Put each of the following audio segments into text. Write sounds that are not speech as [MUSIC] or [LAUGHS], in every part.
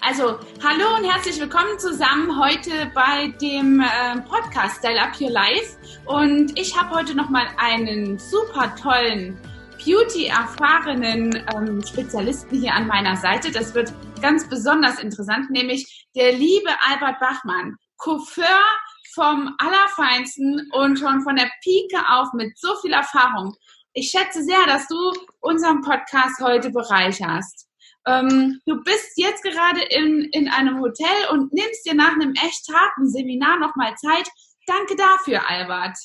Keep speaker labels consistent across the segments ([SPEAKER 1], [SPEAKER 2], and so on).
[SPEAKER 1] Also, hallo und herzlich willkommen zusammen heute bei dem äh, Podcast Style Up Your Life. Und ich habe heute nochmal einen super tollen, Beauty-erfahrenen ähm, Spezialisten hier an meiner Seite. Das wird ganz besonders interessant, nämlich der liebe Albert Bachmann, Coiffeur vom Allerfeinsten und schon von der Pike auf mit so viel Erfahrung. Ich schätze sehr, dass du unseren Podcast heute bereicherst. Ähm, du bist jetzt gerade in, in einem Hotel und nimmst dir nach einem echt harten Seminar nochmal Zeit. Danke dafür, Albert.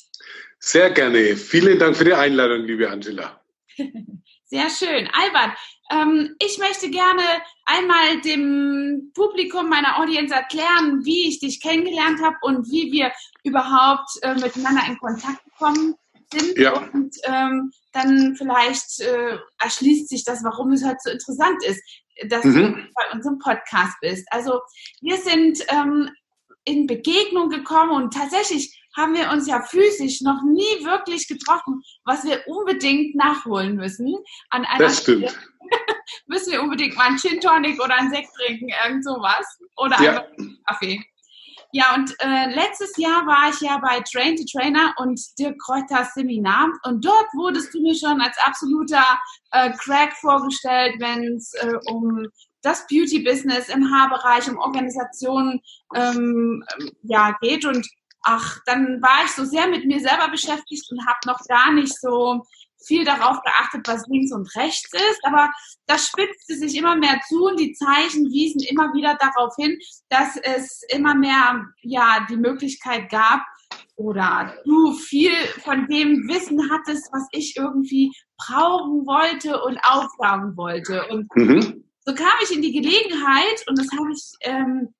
[SPEAKER 2] Sehr gerne. Vielen Dank für die Einladung, liebe Angela. [LAUGHS]
[SPEAKER 1] Sehr schön. Albert, ähm, ich möchte gerne einmal dem Publikum meiner Audience erklären, wie ich dich kennengelernt habe und wie wir überhaupt äh, miteinander in Kontakt kommen sind. Ja. Und ähm, dann vielleicht äh, erschließt sich das, warum es halt so interessant ist, dass mhm. du bei unserem Podcast bist. Also wir sind ähm, in Begegnung gekommen und tatsächlich haben wir uns ja physisch noch nie wirklich getroffen, was wir unbedingt nachholen müssen.
[SPEAKER 2] An einer das stimmt. [LAUGHS]
[SPEAKER 1] müssen wir unbedingt mal einen Gin Tonic oder einen Sekt trinken, irgend sowas. Oder ja. einfach einen Kaffee. Ja, und äh, letztes Jahr war ich ja bei Train to Trainer und Dirk Kräuters Seminar und dort wurdest du mir schon als absoluter äh, Crack vorgestellt, wenn es äh, um das Beauty-Business im Haarbereich, um Organisationen ähm, ja, geht. Und ach, dann war ich so sehr mit mir selber beschäftigt und habe noch gar nicht so viel darauf geachtet, was links und rechts ist, aber das spitzte sich immer mehr zu und die Zeichen wiesen immer wieder darauf hin, dass es immer mehr ja die Möglichkeit gab oder du viel von dem Wissen hattest, was ich irgendwie brauchen wollte und aufsagen wollte. Und mhm. so kam ich in die Gelegenheit und das habe ich ähm,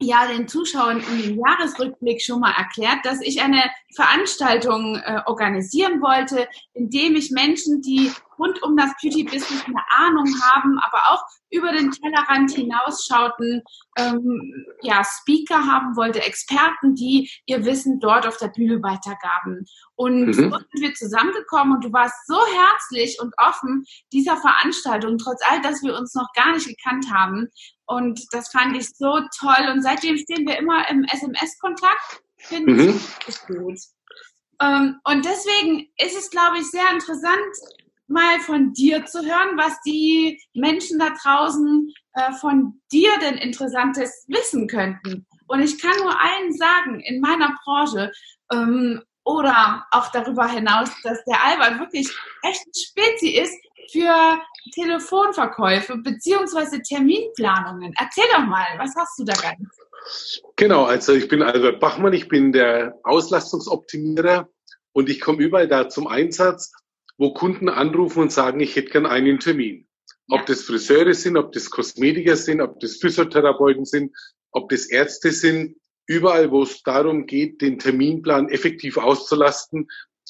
[SPEAKER 1] ja den Zuschauern in dem Jahresrückblick schon mal erklärt, dass ich eine Veranstaltung äh, organisieren wollte, indem ich Menschen, die rund um das Beauty-Business eine Ahnung haben, aber auch über den Tellerrand hinausschauten, ähm, ja, Speaker haben wollte, Experten, die ihr Wissen dort auf der Bühne weitergaben. Und mhm. so sind wir zusammengekommen und du warst so herzlich und offen dieser Veranstaltung, trotz all, dass wir uns noch gar nicht gekannt haben. Und das fand ich so toll. Und seitdem stehen wir immer im SMS-Kontakt. Finde mhm. ich gut. Ähm, und deswegen ist es, glaube ich, sehr interessant, mal von dir zu hören, was die Menschen da draußen äh, von dir denn Interessantes wissen könnten. Und ich kann nur allen sagen, in meiner Branche ähm, oder auch darüber hinaus, dass der Albert wirklich echt ein Spezi ist für Telefonverkäufe beziehungsweise Terminplanungen. Erzähl doch mal, was hast du da ganz?
[SPEAKER 2] Genau, also ich bin Albert Bachmann, ich bin der Auslastungsoptimierer und ich komme überall da zum Einsatz, wo Kunden anrufen und sagen, ich hätte gern einen Termin. Ob das Friseure sind, ob das Kosmetiker sind, ob das Physiotherapeuten sind, ob das Ärzte sind, überall, wo es darum geht, den Terminplan effektiv auszulasten,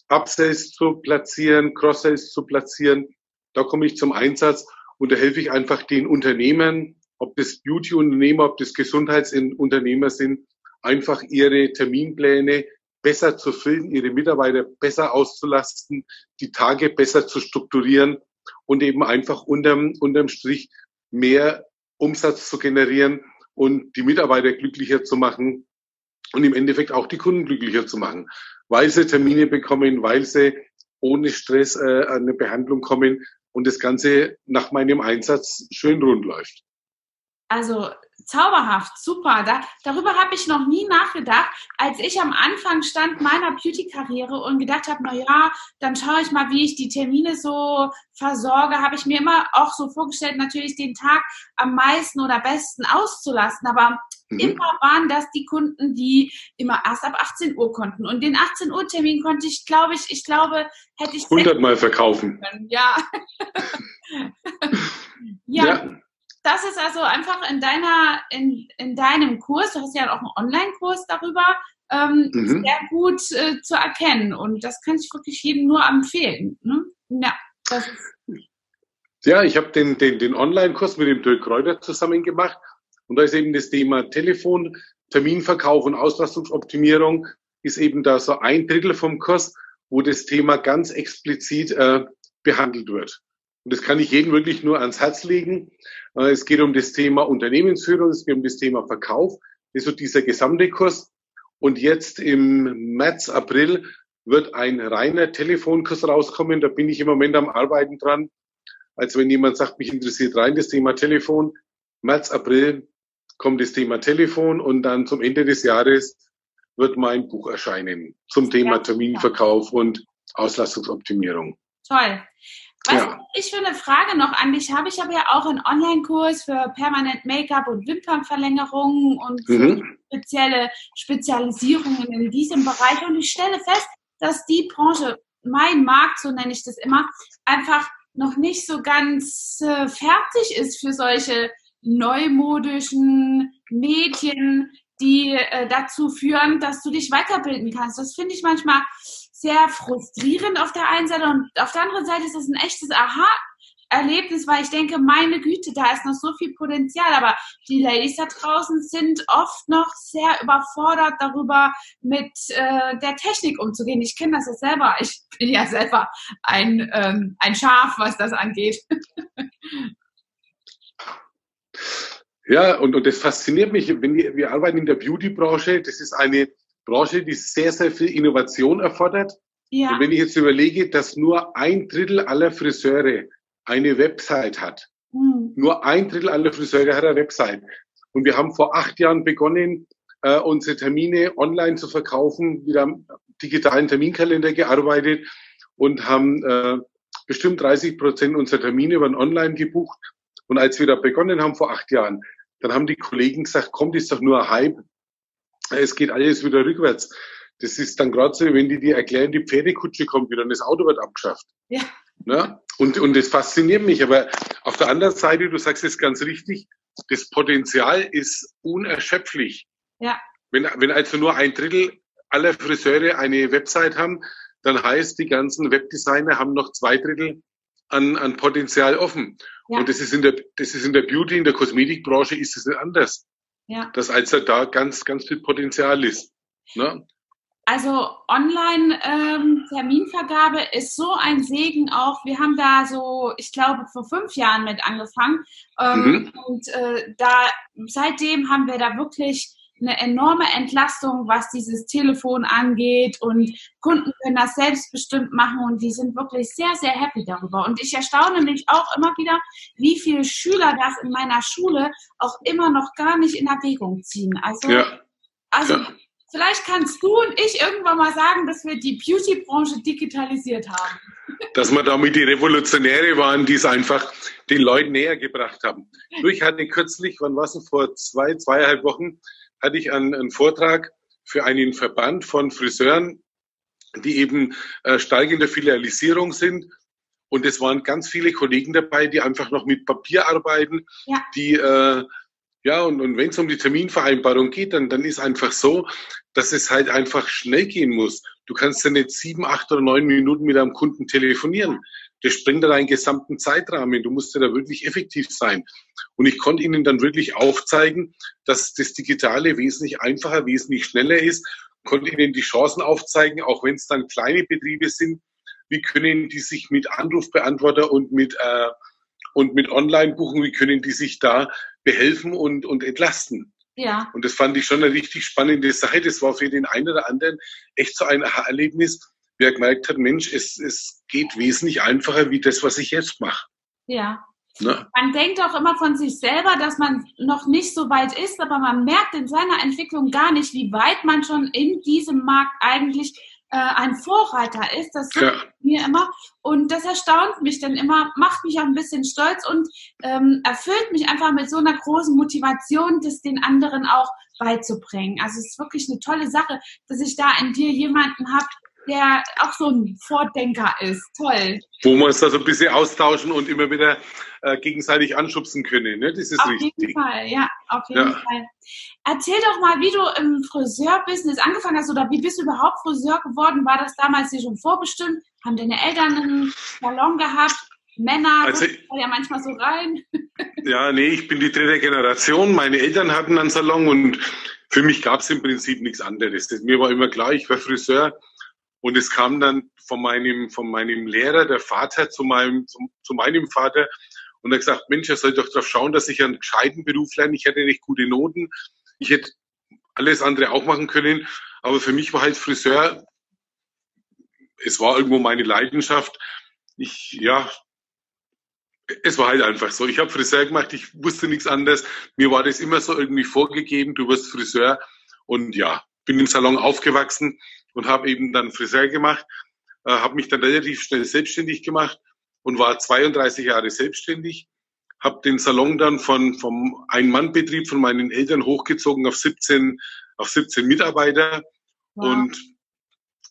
[SPEAKER 2] Upsells zu platzieren, Cross-Sales zu platzieren, da komme ich zum Einsatz und da helfe ich einfach den Unternehmen, ob das Beauty-Unternehmer, ob das Gesundheitsunternehmer sind, einfach ihre Terminpläne besser zu füllen, ihre Mitarbeiter besser auszulasten, die Tage besser zu strukturieren und eben einfach unterm, unterm Strich mehr Umsatz zu generieren und die Mitarbeiter glücklicher zu machen und im Endeffekt auch die Kunden glücklicher zu machen, weil sie Termine bekommen, weil sie ohne Stress äh, eine Behandlung kommen und das Ganze nach meinem Einsatz schön rund läuft.
[SPEAKER 1] Also zauberhaft, super. Da, darüber habe ich noch nie nachgedacht, als ich am Anfang stand meiner Beauty-Karriere und gedacht habe, na ja, dann schaue ich mal, wie ich die Termine so versorge, habe ich mir immer auch so vorgestellt, natürlich den Tag am meisten oder besten auszulassen. Aber mhm. immer waren das die Kunden, die immer erst ab 18 Uhr konnten. Und den 18 Uhr Termin konnte ich, glaube ich, ich glaube, hätte ich
[SPEAKER 2] 100 Mal verkaufen.
[SPEAKER 1] Können. Ja. [LAUGHS] [LAUGHS] ja. ja das ist also einfach in deiner, in, in deinem Kurs, du hast ja auch einen Online-Kurs darüber, ähm, mhm. sehr gut äh, zu erkennen. Und das kann ich wirklich jedem nur empfehlen. Ne? Ja, das ist
[SPEAKER 2] ja, ich habe den, den, den Online-Kurs mit dem Dirk Kräuter zusammen gemacht. Und da ist eben das Thema Telefon, Terminverkauf und Auslastungsoptimierung ist eben da so ein Drittel vom Kurs, wo das Thema ganz explizit äh, behandelt wird. Und das kann ich jedem wirklich nur ans Herz legen. Äh, es geht um das Thema Unternehmensführung, es geht um das Thema Verkauf. Das ist so dieser gesamte Kurs. Und jetzt im März, April wird ein reiner Telefonkurs rauskommen. Da bin ich im Moment am Arbeiten dran. Als wenn jemand sagt, mich interessiert rein das Thema Telefon. März, April kommt das Thema Telefon und dann zum Ende des Jahres wird mein Buch erscheinen zum Thema Terminverkauf und Auslastungsoptimierung.
[SPEAKER 1] Toll. Was ja. ich für eine Frage noch an dich habe, ich habe ja auch einen Online-Kurs für permanent Make-up und Wimpernverlängerungen und mhm. spezielle Spezialisierungen in diesem Bereich. Und ich stelle fest, dass die Branche, mein Markt, so nenne ich das immer, einfach noch nicht so ganz äh, fertig ist für solche neumodischen Medien, die äh, dazu führen, dass du dich weiterbilden kannst. Das finde ich manchmal sehr frustrierend auf der einen Seite und auf der anderen Seite ist das ein echtes Aha. Erlebnis, weil ich denke, meine Güte, da ist noch so viel Potenzial, aber die Ladies da draußen sind oft noch sehr überfordert darüber, mit äh, der Technik umzugehen. Ich kenne das ja selber. Ich bin ja selber ein, ähm, ein Schaf, was das angeht.
[SPEAKER 2] Ja, und, und das fasziniert mich. Wenn wir, wir arbeiten in der Beauty-Branche, das ist eine Branche, die sehr, sehr viel Innovation erfordert. Ja. Und wenn ich jetzt überlege, dass nur ein Drittel aller Friseure eine Website hat, mhm. nur ein Drittel aller Friseure hat eine Website. Und wir haben vor acht Jahren begonnen, äh, unsere Termine online zu verkaufen. Wir haben digitalen Terminkalender gearbeitet und haben äh, bestimmt 30 Prozent unserer Termine über online gebucht. Und als wir da begonnen haben vor acht Jahren, dann haben die Kollegen gesagt, kommt, ist doch nur ein Hype es geht alles wieder rückwärts. Das ist dann gerade so, wenn die dir erklären, die Pferdekutsche kommt wieder und das Auto wird abgeschafft. Ja. Ne? Und, und das fasziniert mich. Aber auf der anderen Seite, du sagst es ganz richtig, das Potenzial ist unerschöpflich. Ja. Wenn, wenn also nur ein Drittel aller Friseure eine Website haben, dann heißt, die ganzen Webdesigner haben noch zwei Drittel an, an Potenzial offen. Ja. Und das ist in der, das ist in der Beauty, in der Kosmetikbranche ist es nicht anders ja. dass also da ganz, ganz viel Potenzial ist. Ne?
[SPEAKER 1] Also Online-Terminvergabe ähm, ist so ein Segen auch. Wir haben da so, ich glaube, vor fünf Jahren mit angefangen. Ähm, mhm. Und äh, da seitdem haben wir da wirklich eine enorme Entlastung, was dieses Telefon angeht und Kunden können das selbstbestimmt machen und die sind wirklich sehr, sehr happy darüber. Und ich erstaune mich auch immer wieder, wie viele Schüler das in meiner Schule auch immer noch gar nicht in Erwägung ziehen. Also, ja. also ja. vielleicht kannst du und ich irgendwann mal sagen, dass wir die Beauty-Branche digitalisiert haben.
[SPEAKER 2] Dass wir damit die Revolutionäre waren, die es einfach den Leuten näher gebracht haben. Ich hatte kürzlich, wann war es vor zwei, zweieinhalb Wochen, hatte ich einen, einen Vortrag für einen Verband von Friseuren, die eben äh, stark in der Filialisierung sind. Und es waren ganz viele Kollegen dabei, die einfach noch mit Papier arbeiten, ja. die äh, ja, und, und wenn es um die Terminvereinbarung geht, dann, dann ist einfach so, dass es halt einfach schnell gehen muss. Du kannst ja nicht sieben, acht oder neun Minuten mit einem Kunden telefonieren. Das sprengt deinen gesamten Zeitrahmen. Du musst ja da wirklich effektiv sein. Und ich konnte ihnen dann wirklich aufzeigen, dass das Digitale wesentlich einfacher, wesentlich schneller ist, konnte ihnen die Chancen aufzeigen, auch wenn es dann kleine Betriebe sind, wie können die sich mit Anrufbeantworter und mit, äh, und mit Online-Buchen, wie können die sich da behelfen und, und entlasten. Ja. Und das fand ich schon eine richtig spannende Sache. Das war für den einen oder anderen echt so ein Erlebnis, wer gemerkt hat, Mensch, es, es geht wesentlich einfacher wie das, was ich jetzt mache.
[SPEAKER 1] Ja. Ne? Man denkt auch immer von sich selber, dass man noch nicht so weit ist, aber man merkt in seiner Entwicklung gar nicht, wie weit man schon in diesem Markt eigentlich äh, ein Vorreiter ist. Das ja. mir immer. Und das erstaunt mich dann immer, macht mich auch ein bisschen stolz und ähm, erfüllt mich einfach mit so einer großen Motivation, das den anderen auch beizubringen. Also es ist wirklich eine tolle Sache, dass ich da in dir jemanden habe, der auch so ein Vordenker ist. Toll.
[SPEAKER 2] Wo wir uns da so ein bisschen austauschen und immer wieder äh, gegenseitig anschubsen können. Ne? Das ist
[SPEAKER 1] auf
[SPEAKER 2] richtig.
[SPEAKER 1] Auf jeden Fall, ja, auf jeden ja. Fall. Erzähl doch mal, wie du im Friseurbusiness angefangen hast oder wie bist du überhaupt Friseur geworden? War das damals dir schon vorbestimmt? Haben deine Eltern einen Salon gehabt? Männer, also, ja manchmal so rein. [LAUGHS]
[SPEAKER 2] ja, nee, ich bin die dritte Generation. Meine Eltern hatten einen Salon und für mich gab es im Prinzip nichts anderes. Mir war immer klar, ich war Friseur Und es kam dann von meinem, von meinem Lehrer, der Vater, zu meinem, zu, zu meinem Vater und er hat gesagt, Mensch, er soll doch darauf schauen, dass ich einen gescheiten Beruf lerne. Ich hätte nicht gute Noten. Ich hätte alles andere auch machen können. Aber für mich war halt Friseur, es war irgendwo meine Leidenschaft. Ich, ja, es war halt einfach so. Ich habe Friseur gemacht, ich wusste nichts anderes. Mir war das immer so irgendwie vorgegeben, du wirst Friseur. Und ja, bin im Salon aufgewachsen und habe eben dann Friseur gemacht, äh, habe mich dann relativ schnell selbstständig gemacht und war 32 Jahre selbstständig. Habe den Salon dann von vom Ein-Mann-Betrieb von meinen Eltern hochgezogen auf 17 auf 17 Mitarbeiter wow. und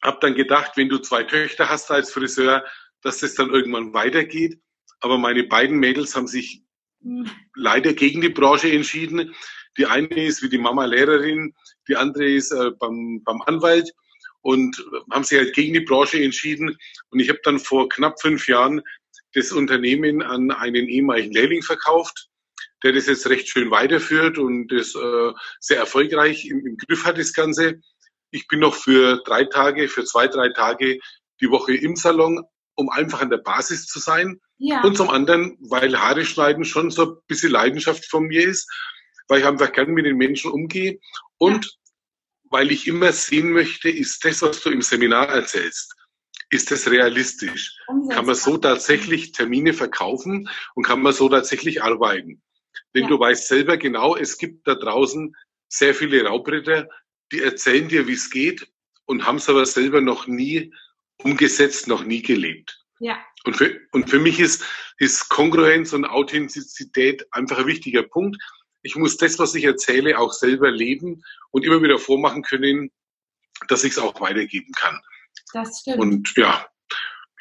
[SPEAKER 2] habe dann gedacht, wenn du zwei Töchter hast als Friseur, dass das dann irgendwann weitergeht. Aber meine beiden Mädels haben sich mhm. leider gegen die Branche entschieden. Die eine ist wie die Mama Lehrerin, die andere ist äh, beim, beim Anwalt und haben sich halt gegen die Branche entschieden. Und ich habe dann vor knapp fünf Jahren das Unternehmen an einen ehemaligen Lehrling verkauft, der das jetzt recht schön weiterführt und das äh, sehr erfolgreich im, im Griff hat, das Ganze. Ich bin noch für drei Tage, für zwei, drei Tage die Woche im Salon, um einfach an der Basis zu sein. Ja. Und zum anderen, weil Haare schneiden schon so ein bisschen Leidenschaft von mir ist, weil ich einfach gern mit den Menschen umgehe und ja. Weil ich immer sehen möchte, ist das, was du im Seminar erzählst, ist das realistisch? Kann man so tatsächlich Termine verkaufen und kann man so tatsächlich arbeiten? Denn ja. du weißt selber genau, es gibt da draußen sehr viele Raubritter, die erzählen dir, wie es geht und haben es aber selber noch nie umgesetzt, noch nie gelebt. Ja. Und für, und für mich ist, ist Kongruenz und Authentizität einfach ein wichtiger Punkt. Ich muss das, was ich erzähle, auch selber leben und immer wieder vormachen können, dass ich es auch weitergeben kann. Das stimmt. Und ja,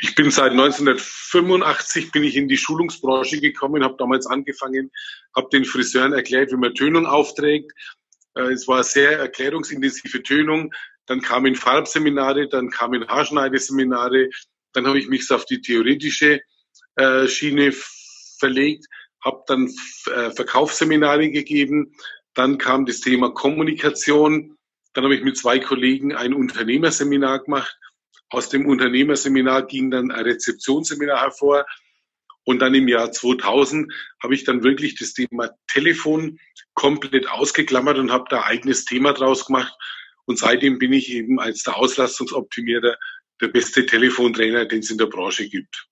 [SPEAKER 2] ich bin seit 1985 bin ich in die Schulungsbranche gekommen, habe damals angefangen, habe den Friseuren erklärt, wie man Tönung aufträgt. Äh, es war sehr erklärungsintensive Tönung. Dann kamen Farbseminare, dann kamen Haarschneideseminare. Dann habe ich mich auf die theoretische äh, Schiene verlegt, habe dann äh, Verkaufsseminare gegeben. Dann kam das Thema Kommunikation. Dann habe ich mit zwei Kollegen ein Unternehmerseminar gemacht aus dem Unternehmerseminar ging dann ein Rezeptionsseminar hervor. Und dann im Jahr 2000 habe ich dann wirklich das Thema Telefon komplett ausgeklammert und habe da eigenes Thema draus gemacht. Und seitdem bin ich eben als der Auslastungsoptimierer der beste Telefontrainer, den es in der Branche gibt.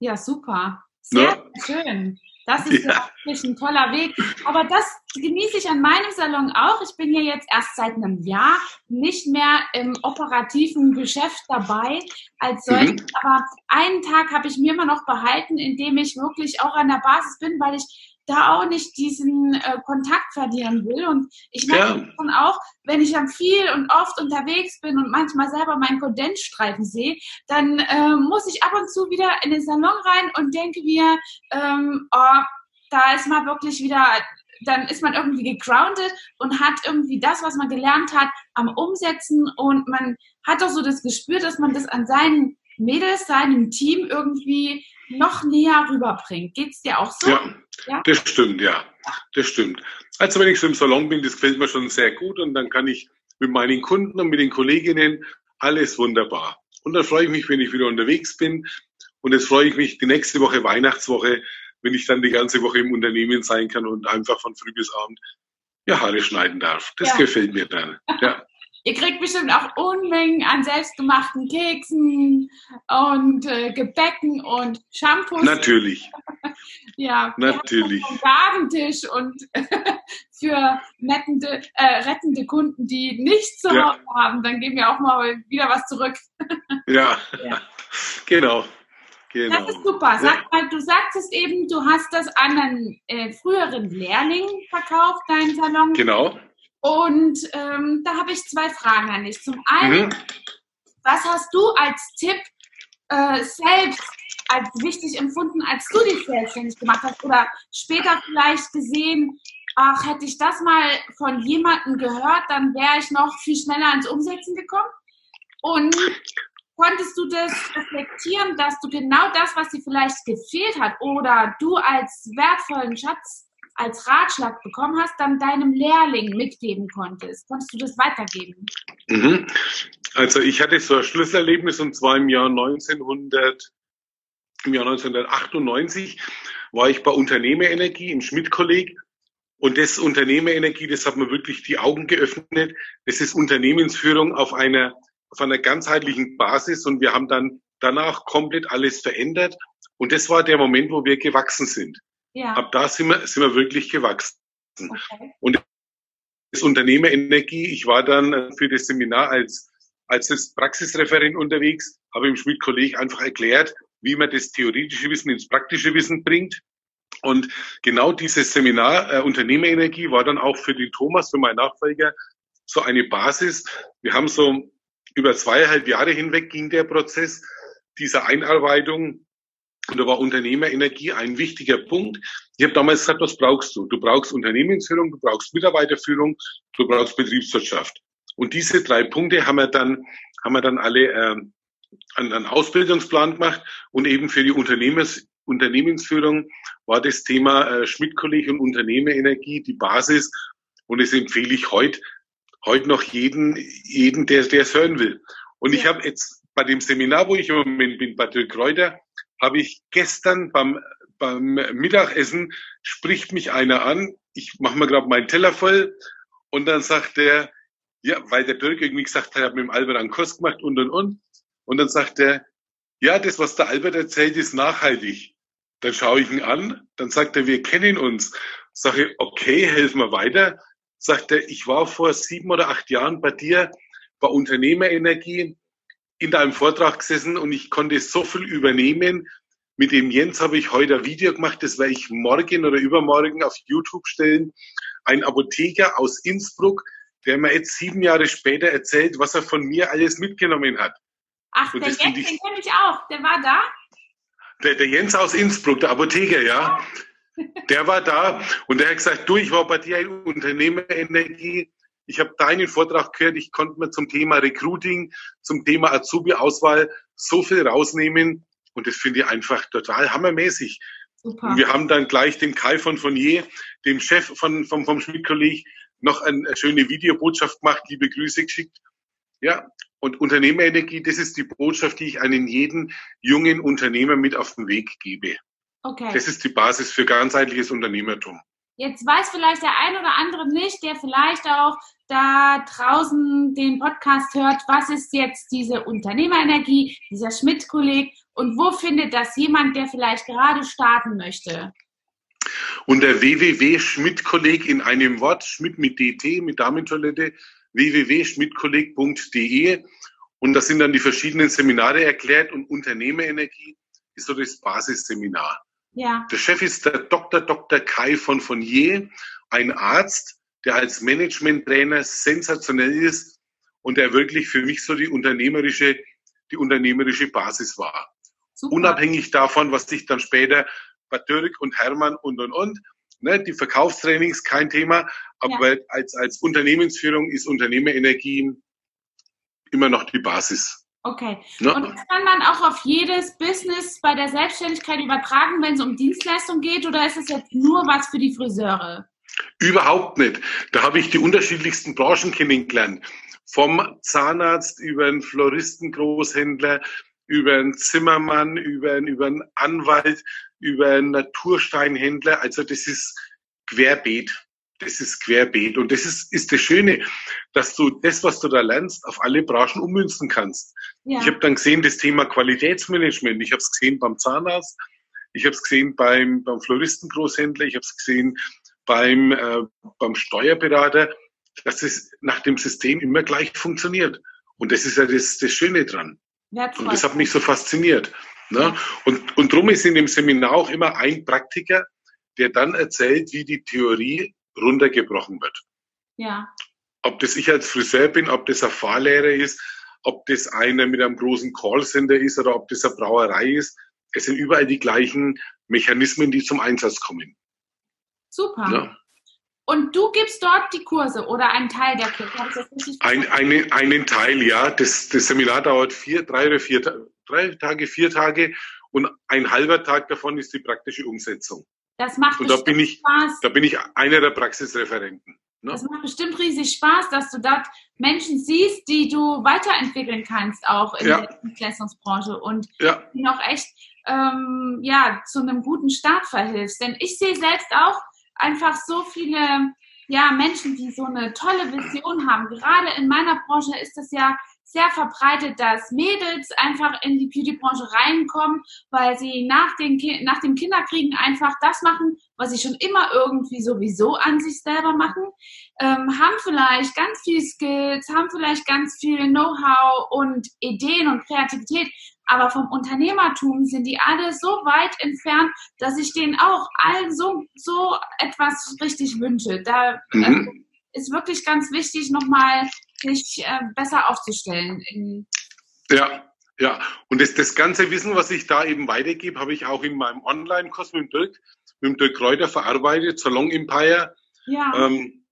[SPEAKER 1] Ja, super. Sehr ja. schön. Das ist ja. wirklich ein toller Weg. Aber das genieße ich an meinem Salon auch. Ich bin hier jetzt erst seit einem Jahr nicht mehr im operativen Geschäft dabei als solch. Mhm. Aber einen Tag habe ich mir immer noch behalten, indem ich wirklich auch an der Basis bin, weil ich da auch nicht diesen äh, Kontakt verlieren will. Und ich merke ja. schon auch, wenn ich dann viel und oft unterwegs bin und manchmal selber meinen Kondensstreifen sehe, dann äh, muss ich ab und zu wieder in den Salon rein und denke mir, ähm, oh, da ist mal wirklich wieder dann ist man irgendwie gegroundet und hat irgendwie das, was man gelernt hat, am Umsetzen und man hat doch so das Gespür, dass man das an seinen Mädels, seinem Team irgendwie noch näher rüberbringt. Geht es dir auch so?
[SPEAKER 2] Ja, ja, das stimmt, ja. Das stimmt. Also wenn ich so im Salon bin, das gefällt mir schon sehr gut und dann kann ich mit meinen Kunden und mit den Kolleginnen alles wunderbar. Und dann freue ich mich, wenn ich wieder unterwegs bin. Und jetzt freue ich mich die nächste Woche, Weihnachtswoche, wenn ich dann die ganze Woche im Unternehmen sein kann und einfach von früh bis abend ja, Haare schneiden darf. Das ja. gefällt mir dann. Ja.
[SPEAKER 1] Ihr kriegt bestimmt auch Unmengen an selbstgemachten Keksen und äh, Gebäcken und Shampoos.
[SPEAKER 2] Natürlich. [LAUGHS]
[SPEAKER 1] ja.
[SPEAKER 2] Natürlich.
[SPEAKER 1] Gartentisch und [LAUGHS] für nettende, äh, rettende Kunden, die nichts zu Hause ja. haben, dann geben wir auch mal wieder was zurück. [LAUGHS]
[SPEAKER 2] ja. ja, genau. Genau.
[SPEAKER 1] Das ist super. Sag mal, du sagtest eben, du hast das an einen äh, früheren Lehrling verkauft, deinen Salon.
[SPEAKER 2] Genau.
[SPEAKER 1] Und ähm, da habe ich zwei Fragen an dich. Zum einen, mhm. was hast du als Tipp äh, selbst als wichtig empfunden, als du dich selbstständig gemacht hast oder später vielleicht gesehen, ach, hätte ich das mal von jemandem gehört, dann wäre ich noch viel schneller ans Umsetzen gekommen? Und konntest du das reflektieren, dass du genau das, was dir vielleicht gefehlt hat oder du als wertvollen Schatz als Ratschlag bekommen hast, dann deinem Lehrling mitgeben konntest. Konntest du das weitergeben?
[SPEAKER 2] Mhm. Also ich hatte so ein Schlüsselerlebnis und zwar im Jahr 1900, im Jahr 1998 war ich bei Unternehmerenergie im Schmidt-Kolleg und das Unternehmerenergie, das hat mir wirklich die Augen geöffnet. Das ist Unternehmensführung auf einer, auf einer ganzheitlichen Basis und wir haben dann danach komplett alles verändert. Und das war der Moment, wo wir gewachsen sind. Ja. Ab da sind wir, sind wir wirklich gewachsen. Okay. Und das Unternehmerenergie, ich war dann für das Seminar als, als das Praxisreferent unterwegs, habe im Schmidt-Kolleg einfach erklärt, wie man das theoretische Wissen ins praktische Wissen bringt. Und genau dieses Seminar äh, Unternehmerenergie war dann auch für den Thomas, für meinen Nachfolger, so eine Basis. Wir haben so über zweieinhalb Jahre hinweg ging der Prozess dieser Einarbeitung. Und da war Unternehmerenergie ein wichtiger Punkt. Ich habe damals gesagt, was brauchst du? Du brauchst Unternehmensführung, du brauchst Mitarbeiterführung, du brauchst Betriebswirtschaft. Und diese drei Punkte haben wir dann, haben wir dann alle äh, einen, Ausbildungsplan gemacht und eben für die Unternehmens, Unternehmensführung war das Thema äh, Schmidt-Kolleg und Unternehmerenergie die Basis. Und das empfehle ich heute, heute noch jeden, jeden, der, der es hören will. Und ja. ich habe jetzt bei dem Seminar, wo ich im Moment bin, bei Dirk Kräuter, habe ich gestern beim, beim Mittagessen spricht mich einer an. Ich mache mir gerade meinen Teller voll und dann sagt er, ja, weil der Dirk irgendwie gesagt hat, er hat mit dem Albert einen Kurs gemacht und und und. Und dann sagt er, ja, das, was der Albert erzählt, ist nachhaltig. Dann schaue ich ihn an, dann sagt er, wir kennen uns. Sage ich, okay, helf mir weiter. Sagt er, ich war vor sieben oder acht Jahren bei dir bei Unternehmerenergie in deinem Vortrag gesessen und ich konnte so viel übernehmen. Mit dem Jens habe ich heute ein Video gemacht, das werde ich morgen oder übermorgen auf YouTube stellen. Ein Apotheker aus Innsbruck, der mir jetzt sieben Jahre später erzählt, was er von mir alles mitgenommen hat.
[SPEAKER 1] Ach, und der Jens, ich, den kenne ich auch. Der war da?
[SPEAKER 2] Der, der Jens aus Innsbruck, der Apotheker, ja. Der war da und der hat gesagt, du, ich war bei dir in Unternehmerenergie. Ich habe deinen Vortrag gehört, ich konnte mir zum Thema Recruiting, zum Thema Azubi-Auswahl so viel rausnehmen und das finde ich einfach total hammermäßig. Super. wir haben dann gleich dem Kai von Fournier, dem Chef von, vom, vom Schmidt-Kolleg, noch eine, eine schöne Videobotschaft gemacht, liebe Grüße geschickt. Ja, und Unternehmerenergie, das ist die Botschaft, die ich einen jeden jungen Unternehmer mit auf den Weg gebe. Okay. Das ist die Basis für ganzheitliches Unternehmertum.
[SPEAKER 1] Jetzt weiß vielleicht der ein oder andere nicht, der vielleicht auch da draußen den Podcast hört, was ist jetzt diese Unternehmerenergie, dieser Schmidt-Kolleg und wo findet das jemand, der vielleicht gerade starten möchte?
[SPEAKER 2] Unter www.schmidt-kolleg in einem Wort, Schmidt mit DT, mit Damentoilette, www.schmidtkolleg.de und da sind dann die verschiedenen Seminare erklärt und Unternehmerenergie ist so das Basisseminar. Ja. Der Chef ist der Dr. Dr. Kai von Fournier, ein Arzt, der als Managementtrainer sensationell ist und der wirklich für mich so die unternehmerische, die unternehmerische Basis war. Super. Unabhängig davon, was sich dann später bei Dirk und Hermann und und und Ne, die Verkaufstrainings kein Thema, aber ja. als, als Unternehmensführung ist Unternehmerenergie immer noch die Basis.
[SPEAKER 1] Okay. Ne? Und das kann man auch auf jedes Business bei der Selbstständigkeit übertragen, wenn es um Dienstleistung geht, oder ist es jetzt nur was für die Friseure?
[SPEAKER 2] Überhaupt nicht. Da habe ich die unterschiedlichsten Branchen kennengelernt. Vom Zahnarzt über einen Floristengroßhändler, über einen Zimmermann, über einen, über einen Anwalt, über einen Natursteinhändler. Also das ist querbeet. Das ist querbeet. Und das ist, ist das Schöne, dass du das, was du da lernst, auf alle Branchen ummünzen kannst. Ja. Ich habe dann gesehen, das Thema Qualitätsmanagement. Ich habe es gesehen beim Zahnarzt, ich habe es gesehen beim, beim Floristengroßhändler, ich habe es gesehen beim, äh, beim Steuerberater, dass es nach dem System immer gleich funktioniert. Und das ist ja das, das Schöne dran. Wertvoll. Und das hat mich so fasziniert. Ne? Und, und drum ist in dem Seminar auch immer ein Praktiker, der dann erzählt, wie die Theorie runtergebrochen wird. Ja. Ob das ich als Friseur bin, ob das ein Fahrlehrer ist, ob das einer mit einem großen Callcenter ist oder ob das eine Brauerei ist. Es sind überall die gleichen Mechanismen, die zum Einsatz kommen.
[SPEAKER 1] Super. Ja. Und du gibst dort die Kurse oder einen Teil der Kurse?
[SPEAKER 2] Ein, eine, einen Teil, ja. Das, das Seminar dauert vier, drei oder vier, drei Tage, vier Tage und ein halber Tag davon ist die praktische Umsetzung.
[SPEAKER 1] Das macht
[SPEAKER 2] Und da bin ich, Spaß. Da bin ich einer der Praxisreferenten.
[SPEAKER 1] Ne? Das macht bestimmt riesig Spaß, dass du dort Menschen siehst, die du weiterentwickeln kannst, auch in ja. der Dienstleistungsbranche und ja. die noch echt ähm, ja, zu einem guten Start verhilfst. Denn ich sehe selbst auch einfach so viele ja, Menschen, die so eine tolle Vision haben. Gerade in meiner Branche ist es ja sehr verbreitet, dass Mädels einfach in die Beauty-Branche reinkommen, weil sie nach, den Ki nach dem Kinderkriegen einfach das machen, was sie schon immer irgendwie sowieso an sich selber machen, ähm, haben vielleicht ganz viel Skills, haben vielleicht ganz viel Know-how und Ideen und Kreativität, aber vom Unternehmertum sind die alle so weit entfernt, dass ich denen auch allen so, so etwas richtig wünsche. Da mhm. also, ist wirklich ganz wichtig, nochmal sich äh, besser aufzustellen.
[SPEAKER 2] ja, ja. Und das, das ganze Wissen, was ich da eben weitergebe, habe ich auch in meinem Online-Kurs mit dem Dirk, mit dem Dirk Kräuter verarbeitet, Salon Empire. Ja. Ähm,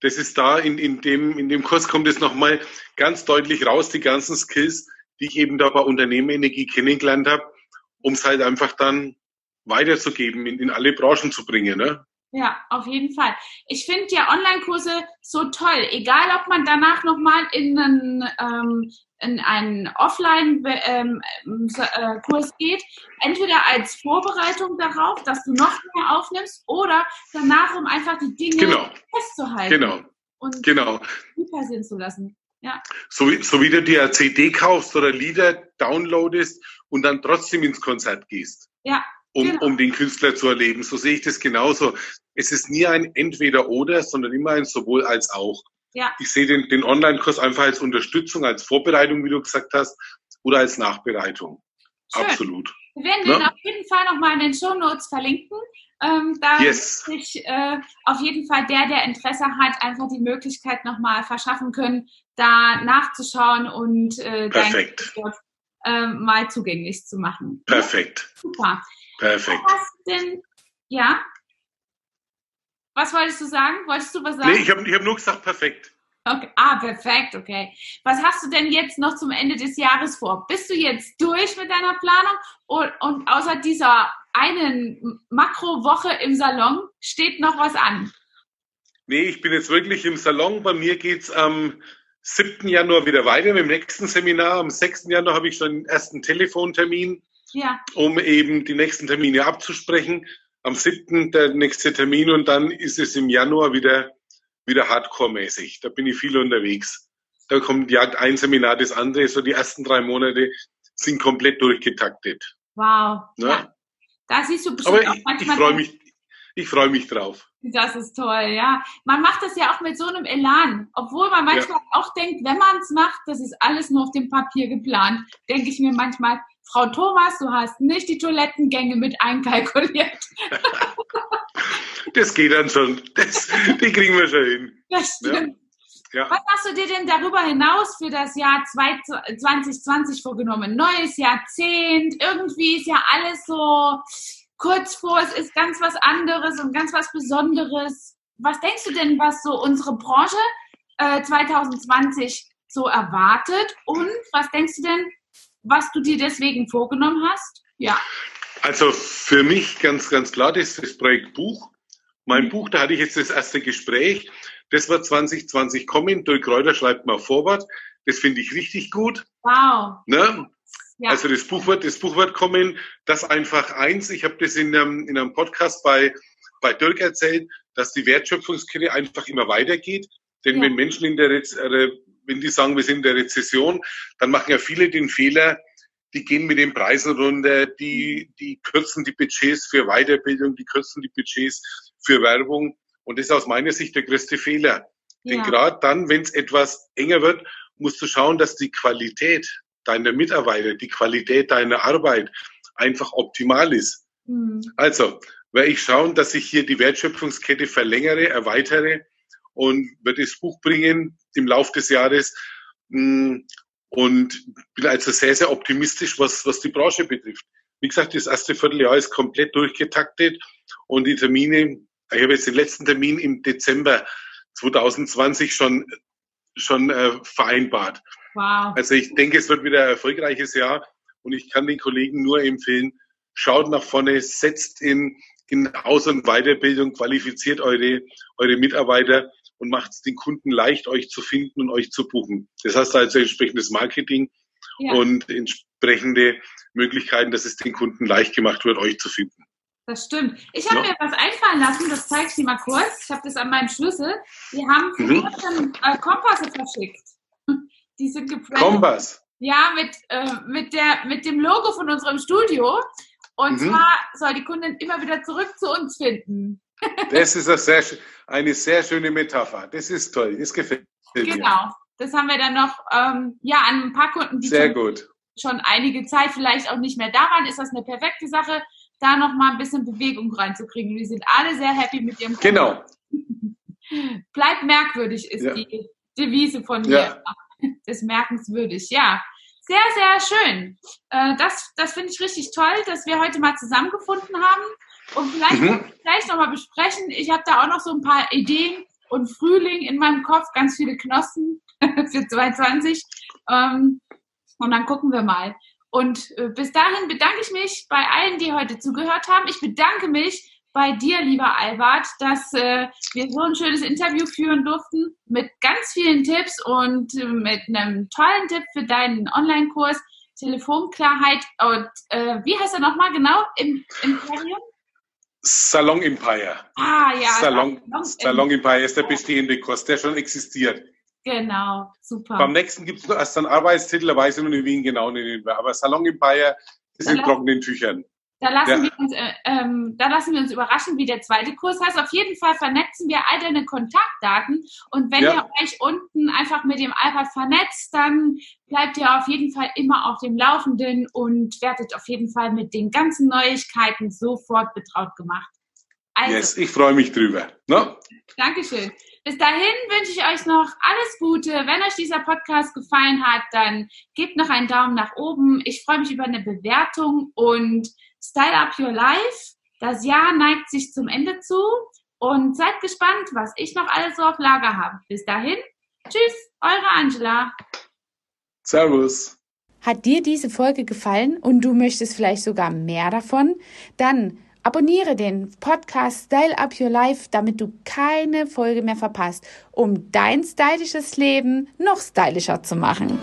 [SPEAKER 2] das ist da, in, in, dem, in dem Kurs kommt es nochmal ganz deutlich raus, die ganzen Skills, die ich eben da bei Unternehmerenergie kennengelernt habe, um es halt einfach dann weiterzugeben, in, in alle Branchen zu bringen. Ne?
[SPEAKER 1] Ja, auf jeden Fall. Ich finde ja Online-Kurse so toll, egal ob man danach nochmal in einen, ähm, in einen Offline-Kurs ähm, äh, geht, entweder als Vorbereitung darauf, dass du noch mehr aufnimmst, oder danach, um einfach die Dinge genau. festzuhalten
[SPEAKER 2] genau. und genau.
[SPEAKER 1] passieren zu lassen. Ja.
[SPEAKER 2] So, so wie du dir CD kaufst oder Lieder downloadest und dann trotzdem ins Konzert gehst.
[SPEAKER 1] Ja,
[SPEAKER 2] um, genau. um den Künstler zu erleben. So sehe ich das genauso. Es ist nie ein Entweder-Oder, sondern immer ein sowohl als auch. Ja. Ich sehe den, den Online-Kurs einfach als Unterstützung, als Vorbereitung, wie du gesagt hast, oder als Nachbereitung. Schön. Absolut.
[SPEAKER 1] Wir werden ja? den auf jeden Fall nochmal in den Show Notes verlinken. Ähm, da yes. sich äh, auf jeden Fall der, der Interesse hat, einfach die Möglichkeit nochmal verschaffen können, da nachzuschauen und äh,
[SPEAKER 2] Perfekt.
[SPEAKER 1] Dort, äh, mal zugänglich zu machen.
[SPEAKER 2] Perfekt.
[SPEAKER 1] Super.
[SPEAKER 2] Perfekt.
[SPEAKER 1] Was denn, ja? Was wolltest du sagen? Wolltest du was sagen?
[SPEAKER 2] Nee, ich habe ich hab nur gesagt, perfekt.
[SPEAKER 1] Okay. Ah, perfekt, okay. Was hast du denn jetzt noch zum Ende des Jahres vor? Bist du jetzt durch mit deiner Planung? Und, und außer dieser einen Makrowoche im Salon steht noch was an?
[SPEAKER 2] Nee, ich bin jetzt wirklich im Salon. Bei mir geht's am 7. Januar wieder weiter mit dem nächsten Seminar. Am 6. Januar habe ich schon den ersten Telefontermin ja. um eben die nächsten Termine abzusprechen. Am 7. der nächste Termin und dann ist es im Januar wieder, wieder Hardcore-mäßig. Da bin ich viel unterwegs. Da kommt Jagd ein Seminar das andere. So die ersten drei Monate sind komplett durchgetaktet.
[SPEAKER 1] Wow. Ja. ja. Da siehst du bestimmt
[SPEAKER 2] Aber manchmal. Ich freue mich, ich freue mich drauf.
[SPEAKER 1] Das ist toll, ja. Man macht das ja auch mit so einem Elan. Obwohl man manchmal ja. auch denkt, wenn man es macht, das ist alles nur auf dem Papier geplant, denke ich mir manchmal, Frau Thomas, du hast nicht die Toilettengänge mit einkalkuliert. [LAUGHS]
[SPEAKER 2] das geht dann schon. Das, die kriegen wir schon hin.
[SPEAKER 1] Das stimmt. Ja. Ja. Was hast du dir denn darüber hinaus für das Jahr 2020 vorgenommen? Neues Jahrzehnt, irgendwie ist ja alles so kurz vor, es ist ganz was anderes und ganz was Besonderes. Was denkst du denn, was so unsere Branche äh, 2020 so erwartet? Und was denkst du denn, was du dir deswegen vorgenommen hast? Ja.
[SPEAKER 2] Also für mich ganz, ganz klar, das ist das Projekt Buch. Mein mhm. Buch, da hatte ich jetzt das erste Gespräch. Das wird 2020 kommen. Dirk Kräuter schreibt mal Vorwort. Das finde ich richtig gut.
[SPEAKER 1] Wow.
[SPEAKER 2] Ne? Ja. Also das Buch wird, das Buch wird kommen. Das einfach eins. Ich habe das in einem, in einem Podcast bei, bei Dirk erzählt, dass die Wertschöpfungskette einfach immer weitergeht. Denn ja. wenn Menschen in der, äh, wenn die sagen, wir sind in der Rezession, dann machen ja viele den Fehler, die gehen mit den Preisen runter, die, die kürzen die Budgets für Weiterbildung, die kürzen die Budgets für Werbung. Und das ist aus meiner Sicht der größte Fehler. Ja. Denn gerade dann, wenn es etwas enger wird, musst du schauen, dass die Qualität deiner Mitarbeiter, die Qualität deiner Arbeit einfach optimal ist. Mhm. Also, werde ich schauen, dass ich hier die Wertschöpfungskette verlängere, erweitere und werde das Buch bringen im Laufe des Jahres mm, und bin also sehr, sehr optimistisch, was, was die Branche betrifft. Wie gesagt, das erste Vierteljahr ist komplett durchgetaktet und die Termine, ich habe jetzt den letzten Termin im Dezember 2020 schon, schon äh, vereinbart. Wow. Also ich denke, es wird wieder ein erfolgreiches Jahr und ich kann den Kollegen nur empfehlen, schaut nach vorne, setzt in, in Aus- und Weiterbildung, qualifiziert eure, eure Mitarbeiter und macht es den Kunden leicht, euch zu finden und euch zu buchen. Das heißt also entsprechendes Marketing ja. und entsprechende Möglichkeiten, dass es den Kunden leicht gemacht wird, euch zu finden.
[SPEAKER 1] Das stimmt. Ich habe ja. mir was einfallen lassen, das zeige ich dir mal kurz. Ich habe das an meinem Schlüssel. Wir haben mhm. äh, Kompasse verschickt. Die sind
[SPEAKER 2] geprägt. Kompass?
[SPEAKER 1] Ja, mit, äh, mit, der, mit dem Logo von unserem Studio. Und mhm. zwar soll die Kundin immer wieder zurück zu uns finden. [LAUGHS]
[SPEAKER 2] das ist eine sehr, eine sehr schöne Metapher. Das ist toll. Das gefällt
[SPEAKER 1] mir. Genau. Das haben wir dann noch ähm, ja, an ein paar Kunden,
[SPEAKER 2] die sehr gut.
[SPEAKER 1] schon einige Zeit vielleicht auch nicht mehr da waren, ist das eine perfekte Sache, da noch mal ein bisschen Bewegung reinzukriegen. Wir sind alle sehr happy mit ihrem
[SPEAKER 2] Kunden. Genau. [LAUGHS]
[SPEAKER 1] Bleibt merkwürdig ist ja. die Devise von mir. Ja. [LAUGHS] Des Merkens würdig, ja. Sehr, sehr schön. Äh, das das finde ich richtig toll, dass wir heute mal zusammengefunden haben und vielleicht mhm. gleich nochmal besprechen. Ich habe da auch noch so ein paar Ideen und Frühling in meinem Kopf, ganz viele Knospen [LAUGHS] für 2020. Ähm, und dann gucken wir mal. Und äh, bis dahin bedanke ich mich bei allen, die heute zugehört haben. Ich bedanke mich bei dir, lieber Albert, dass äh, wir so ein schönes Interview führen durften mit ganz vielen Tipps und äh, mit einem tollen Tipp für deinen Online-Kurs Telefonklarheit. Und äh, wie heißt er nochmal genau im Imperium?
[SPEAKER 2] Salon Empire.
[SPEAKER 1] Ah ja.
[SPEAKER 2] Salon, Salon Empire ist der bestehende Kurs, der schon existiert.
[SPEAKER 1] Genau, super.
[SPEAKER 2] Beim nächsten gibt es erst einen Arbeitstitel, da weiß ich noch nicht, wie ihn genau nennen wir. Aber Salon Empire ist in trockenen Tüchern.
[SPEAKER 1] Da lassen, ja. wir uns, äh, ähm, da lassen wir uns überraschen, wie der zweite Kurs heißt. Auf jeden Fall vernetzen wir all deine Kontaktdaten. Und wenn ja. ihr euch unten einfach mit dem iPad vernetzt, dann bleibt ihr auf jeden Fall immer auf dem Laufenden und werdet auf jeden Fall mit den ganzen Neuigkeiten sofort betraut gemacht.
[SPEAKER 2] Also, yes, ich freue mich drüber. No?
[SPEAKER 1] Dankeschön. Bis dahin wünsche ich euch noch alles Gute. Wenn euch dieser Podcast gefallen hat, dann gebt noch einen Daumen nach oben. Ich freue mich über eine Bewertung und Style Up Your Life. Das Jahr neigt sich zum Ende zu und seid gespannt, was ich noch alles so auf Lager habe. Bis dahin, tschüss, eure Angela.
[SPEAKER 2] Servus.
[SPEAKER 3] Hat dir diese Folge gefallen und du möchtest vielleicht sogar mehr davon? Dann abonniere den Podcast Style Up Your Life, damit du keine Folge mehr verpasst, um dein stylisches Leben noch stylischer zu machen.